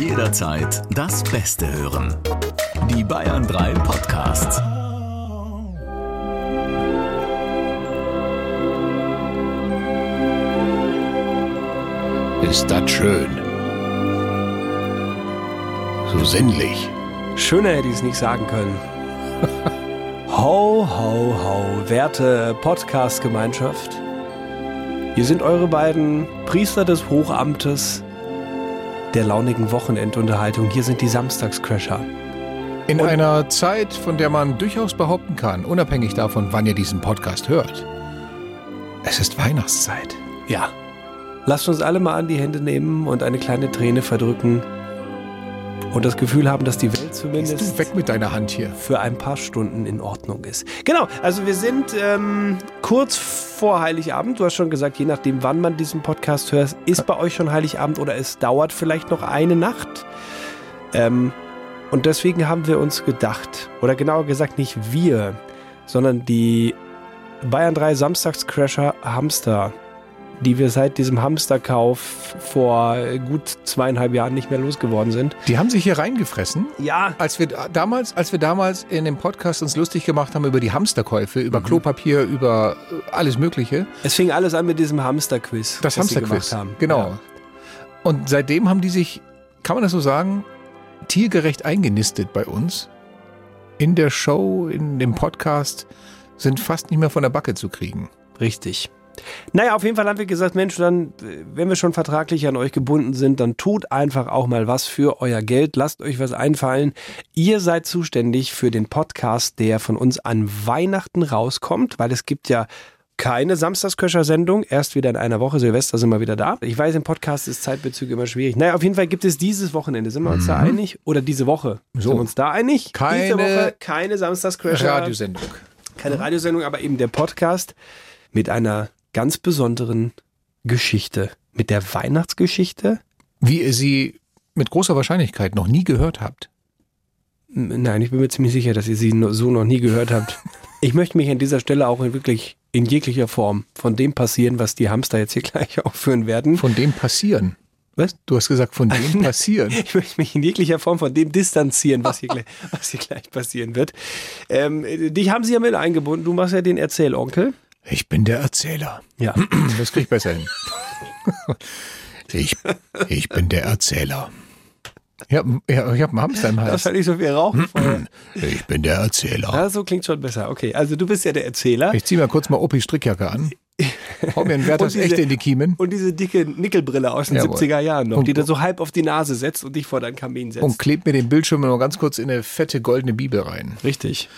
Jederzeit das Beste hören. Die Bayern 3 Podcasts. Ist das schön. So sinnlich. Schöner hätte ich es nicht sagen können. ho, ho, ho, werte Podcast-Gemeinschaft. Hier sind eure beiden Priester des Hochamtes der launigen Wochenendunterhaltung. Hier sind die Samstagscrasher. In einer Zeit, von der man durchaus behaupten kann, unabhängig davon, wann ihr diesen Podcast hört, es ist Weihnachtszeit. Ja. Lasst uns alle mal an die Hände nehmen und eine kleine Träne verdrücken und das Gefühl haben, dass die Welt zumindest Gehst du weg mit deiner Hand hier. für ein paar Stunden in Ordnung ist. Genau, also wir sind ähm, kurz vor Heiligabend. Du hast schon gesagt, je nachdem, wann man diesen Podcast hört, ist bei euch schon Heiligabend oder es dauert vielleicht noch eine Nacht. Ähm, und deswegen haben wir uns gedacht, oder genauer gesagt nicht wir, sondern die Bayern 3 Samstagscrasher Hamster, die wir seit diesem Hamsterkauf vor gut zweieinhalb Jahren nicht mehr losgeworden sind. Die haben sich hier reingefressen. Ja, Als wir damals, als wir damals in dem Podcast uns lustig gemacht haben über die Hamsterkäufe, über Klopapier, über äh, alles Mögliche. Es fing alles an mit diesem Hamsterquiz. Das Hamsterquiz. Genau. Ja. Und seitdem haben die sich, kann man das so sagen, tiergerecht eingenistet bei uns. In der Show, in dem Podcast, sind fast nicht mehr von der Backe zu kriegen. Richtig. Naja, auf jeden Fall haben wir gesagt, Mensch, dann, äh, wenn wir schon vertraglich an euch gebunden sind, dann tut einfach auch mal was für euer Geld. Lasst euch was einfallen. Ihr seid zuständig für den Podcast, der von uns an Weihnachten rauskommt, weil es gibt ja keine Samstagsköcher-Sendung. Erst wieder in einer Woche. Silvester sind wir wieder da. Ich weiß, im Podcast ist Zeitbezüge immer schwierig. Naja, auf jeden Fall gibt es dieses Wochenende. Sind wir uns da einig? Oder diese Woche? So. Sind wir uns da einig? Diese Keine Woche keine Samstagsköcher. Radiosendung. Keine Radiosendung, aber eben der Podcast mit einer ganz besonderen Geschichte. Mit der Weihnachtsgeschichte? Wie ihr sie mit großer Wahrscheinlichkeit noch nie gehört habt. Nein, ich bin mir ziemlich sicher, dass ihr sie so noch nie gehört habt. Ich möchte mich an dieser Stelle auch wirklich in jeglicher Form von dem passieren, was die Hamster jetzt hier gleich aufführen werden. Von dem passieren. Was? Du hast gesagt, von dem passieren. Ich möchte mich in jeglicher Form von dem distanzieren, was hier, gleich, was hier gleich passieren wird. Ähm, dich haben sie ja mit eingebunden. Du machst ja den Erzählonkel. Ich bin der Erzähler. Ja. Das krieg ich besser hin. Ich, ich bin der Erzähler. Ich habe ich hab einen Hamster im Das Hals. fand ich so viel Rauchen vorher. Ich bin der Erzähler. Ja, so klingt schon besser. Okay, also du bist ja der Erzähler. Ich zieh mal kurz mal Opi Strickjacke an. Hau mir ein Werthers Und diese- Echte in die Kiemen. Und diese dicke Nickelbrille aus den Jawohl. 70er Jahren noch, Und- die du so halb auf die Nase setzt und dich vor deinen Kamin setzt. Und kleb mir den Bildschirm noch ganz kurz in eine fette goldene Bibel rein. Richtig.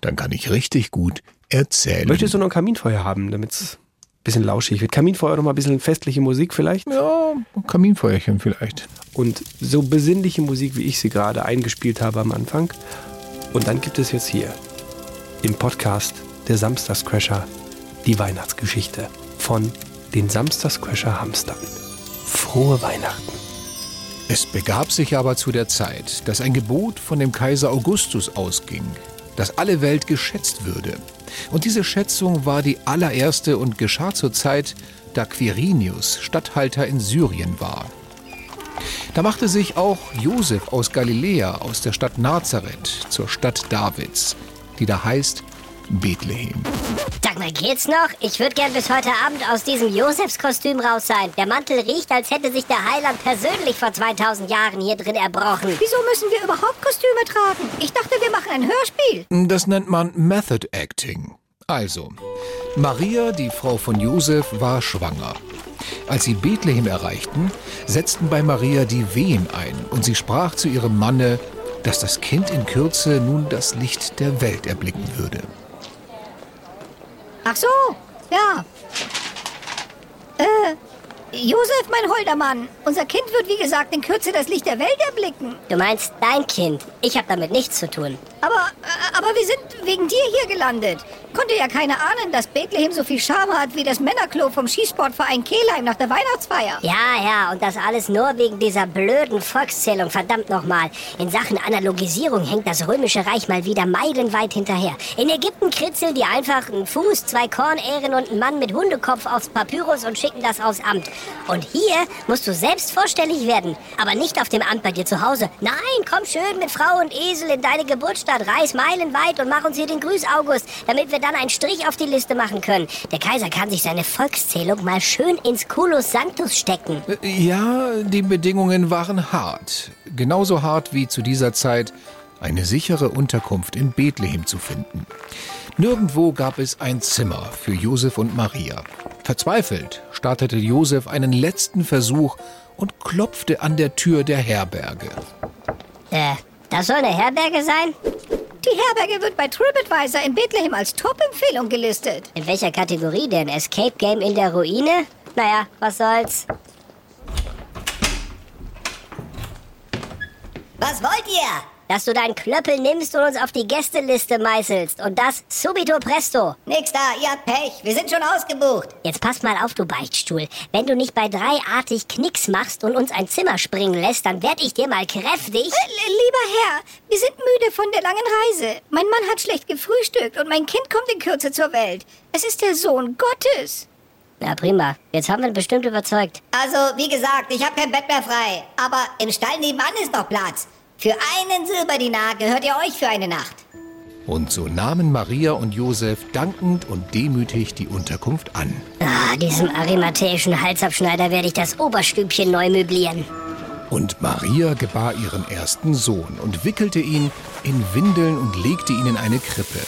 Dann kann ich richtig gut erzählen. Möchtest du noch ein Kaminfeuer haben, damit es ein bisschen lauschig wird? Kaminfeuer noch mal ein bisschen festliche Musik vielleicht? Ja, ein Kaminfeuerchen vielleicht. Und so besinnliche Musik, wie ich sie gerade eingespielt habe am Anfang. Und dann gibt es jetzt hier im Podcast der Samstagscrasher die Weihnachtsgeschichte von den Samstagscrasher Hamstern. Frohe Weihnachten. Es begab sich aber zu der Zeit, dass ein Gebot von dem Kaiser Augustus ausging, dass alle Welt geschätzt würde. Und diese Schätzung war die allererste und geschah zur Zeit, da Quirinius Statthalter in Syrien war. Da machte sich auch Josef aus Galiläa, aus der Stadt Nazareth, zur Stadt Davids, die da heißt Bethlehem. Sag mal, geht's noch? Ich würde gern bis heute Abend aus diesem Josefskostüm raus sein. Der Mantel riecht, als hätte sich der Heiland persönlich vor 2000 Jahren hier drin erbrochen. Wieso müssen wir überhaupt Kostüme tragen? Ich dachte, wir machen ein Hörspiel. Das nennt man Method Acting. Also, Maria, die Frau von Josef, war schwanger. Als sie Bethlehem erreichten, setzten bei Maria die Wehen ein und sie sprach zu ihrem Manne, dass das Kind in Kürze nun das Licht der Welt erblicken würde. Ach so, ja. Äh, Josef, mein holder Mann, unser Kind wird wie gesagt in Kürze das Licht der Welt erblicken. Du meinst dein Kind. Ich habe damit nichts zu tun. Aber, äh, aber wir sind wegen dir hier gelandet. Konnte ja keiner ahnen, dass Bethlehem so viel Charme hat wie das Männerklo vom Skisportverein Kehlheim nach der Weihnachtsfeier. Ja, ja, und das alles nur wegen dieser blöden Volkszählung. Verdammt nochmal. In Sachen Analogisierung hängt das Römische Reich mal wieder meilenweit hinterher. In Ägypten kritzeln die einfach einen Fuß, zwei Kornähren und einen Mann mit Hundekopf aufs Papyrus und schicken das aufs Amt. Und hier musst du selbst vorstellig werden. Aber nicht auf dem Amt bei dir zu Hause. Nein, komm schön mit Frau und Esel in deine Geburtsstadt. Reis meilenweit und mach uns hier den Grüß August, damit wir dann einen Strich auf die Liste machen können. Der Kaiser kann sich seine Volkszählung mal schön ins Culus Sanctus stecken. Äh, Ja, die Bedingungen waren hart. Genauso hart wie zu dieser Zeit eine sichere Unterkunft in Bethlehem zu finden. Nirgendwo gab es ein Zimmer für Josef und Maria. Verzweifelt startete Josef einen letzten Versuch und klopfte an der Tür der Herberge. Äh, das soll eine Herberge sein? Die Herberge wird bei TripAdvisor in Bethlehem als Top-Empfehlung gelistet. In welcher Kategorie denn? Escape Game in der Ruine? Naja, was soll's. Was wollt ihr? Dass du deinen Klöppel nimmst und uns auf die Gästeliste meißelst. Und das subito presto. Nix da, ihr habt Pech. Wir sind schon ausgebucht. Jetzt pass mal auf, du Beichtstuhl. Wenn du nicht bei dreiartig Knicks machst und uns ein Zimmer springen lässt, dann werd ich dir mal kräftig. L lieber Herr, wir sind müde von der langen Reise. Mein Mann hat schlecht gefrühstückt und mein Kind kommt in Kürze zur Welt. Es ist der Sohn Gottes. Na prima, jetzt haben wir ihn bestimmt überzeugt. Also, wie gesagt, ich habe kein Bett mehr frei. Aber im Stall nebenan ist noch Platz. Für einen Silberdinar gehört ihr euch für eine Nacht. Und so nahmen Maria und Josef dankend und demütig die Unterkunft an. Ah, diesem arimathäischen Halsabschneider werde ich das Oberstübchen neu möblieren. Und Maria gebar ihren ersten Sohn und wickelte ihn in Windeln und legte ihn in eine Krippe.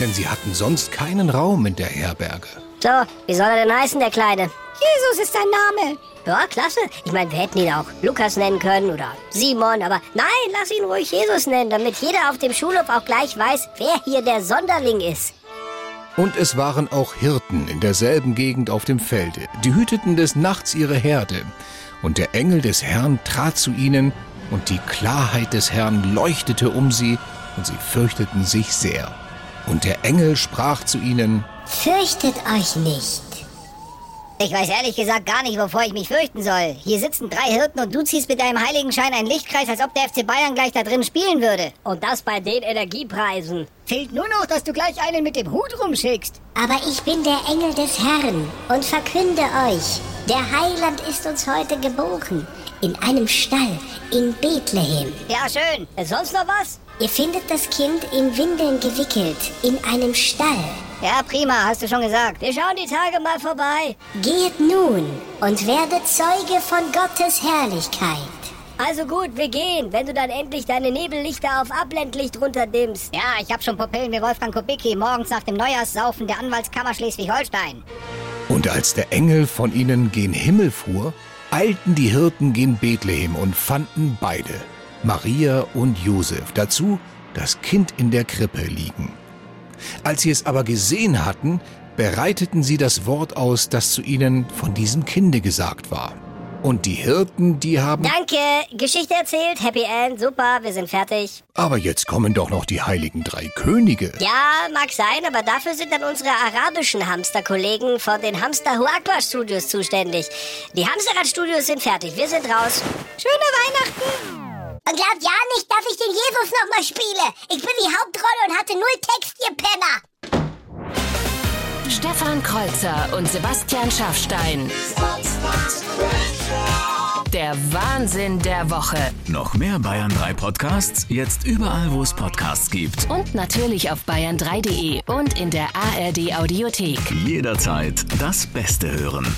Denn sie hatten sonst keinen Raum in der Herberge. So, wie soll er denn heißen, der Kleine? Jesus ist sein Name. Ja, klasse. Ich meine, wir hätten ihn auch Lukas nennen können oder Simon, aber nein, lass ihn ruhig Jesus nennen, damit jeder auf dem Schulhof auch gleich weiß, wer hier der Sonderling ist. Und es waren auch Hirten in derselben Gegend auf dem Felde. Die hüteten des Nachts ihre Herde. Und der Engel des Herrn trat zu ihnen, und die Klarheit des Herrn leuchtete um sie, und sie fürchteten sich sehr. Und der Engel sprach zu ihnen, Fürchtet euch nicht. Ich weiß ehrlich gesagt gar nicht, wovor ich mich fürchten soll. Hier sitzen drei Hirten und du ziehst mit deinem Heiligenschein einen Lichtkreis, als ob der FC Bayern gleich da drin spielen würde. Und das bei den Energiepreisen. Fehlt nur noch, dass du gleich einen mit dem Hut rumschickst. Aber ich bin der Engel des Herrn und verkünde euch, der Heiland ist uns heute geboren. In einem Stall in Bethlehem. Ja, schön. Äh, Sonst noch was? Ihr findet das Kind in Windeln gewickelt, in einem Stall. Ja, prima, hast du schon gesagt. Wir schauen die Tage mal vorbei. Geht nun und werdet Zeuge von Gottes Herrlichkeit. Also gut, wir gehen, wenn du dann endlich deine Nebellichter auf Abblendlicht runterdimmst. Ja, ich hab schon Pupillen wie Wolfgang Kubicki morgens nach dem Neujahrssaufen der Anwaltskammer Schleswig-Holstein. Und als der Engel von ihnen gen Himmel fuhr, eilten die Hirten gen Bethlehem und fanden beide, Maria und Josef, dazu das Kind in der Krippe liegen. Als sie es aber gesehen hatten, bereiteten sie das Wort aus, das zu ihnen von diesem Kinde gesagt war. Und die Hirten, die haben... Danke, Geschichte erzählt, Happy End, super, wir sind fertig. Aber jetzt kommen doch noch die heiligen drei Könige. Ja, mag sein, aber dafür sind dann unsere arabischen Hamsterkollegen von den Hamster Huakba Studios zuständig. Die Hamsterrad-Studios sind fertig, wir sind raus. Schöne Weihnachten. Und glaubt ja nicht, dass ich den Jesus nochmal spiele. Ich bin die Hauptrolle und hatte null Text, ihr Penner. Stefan Kreuzer und Sebastian Schaffstein. Der Wahnsinn der Woche. Noch mehr Bayern 3 Podcasts, jetzt überall, wo es Podcasts gibt. Und natürlich auf bayern3.de und in der ARD Audiothek. Jederzeit das Beste hören.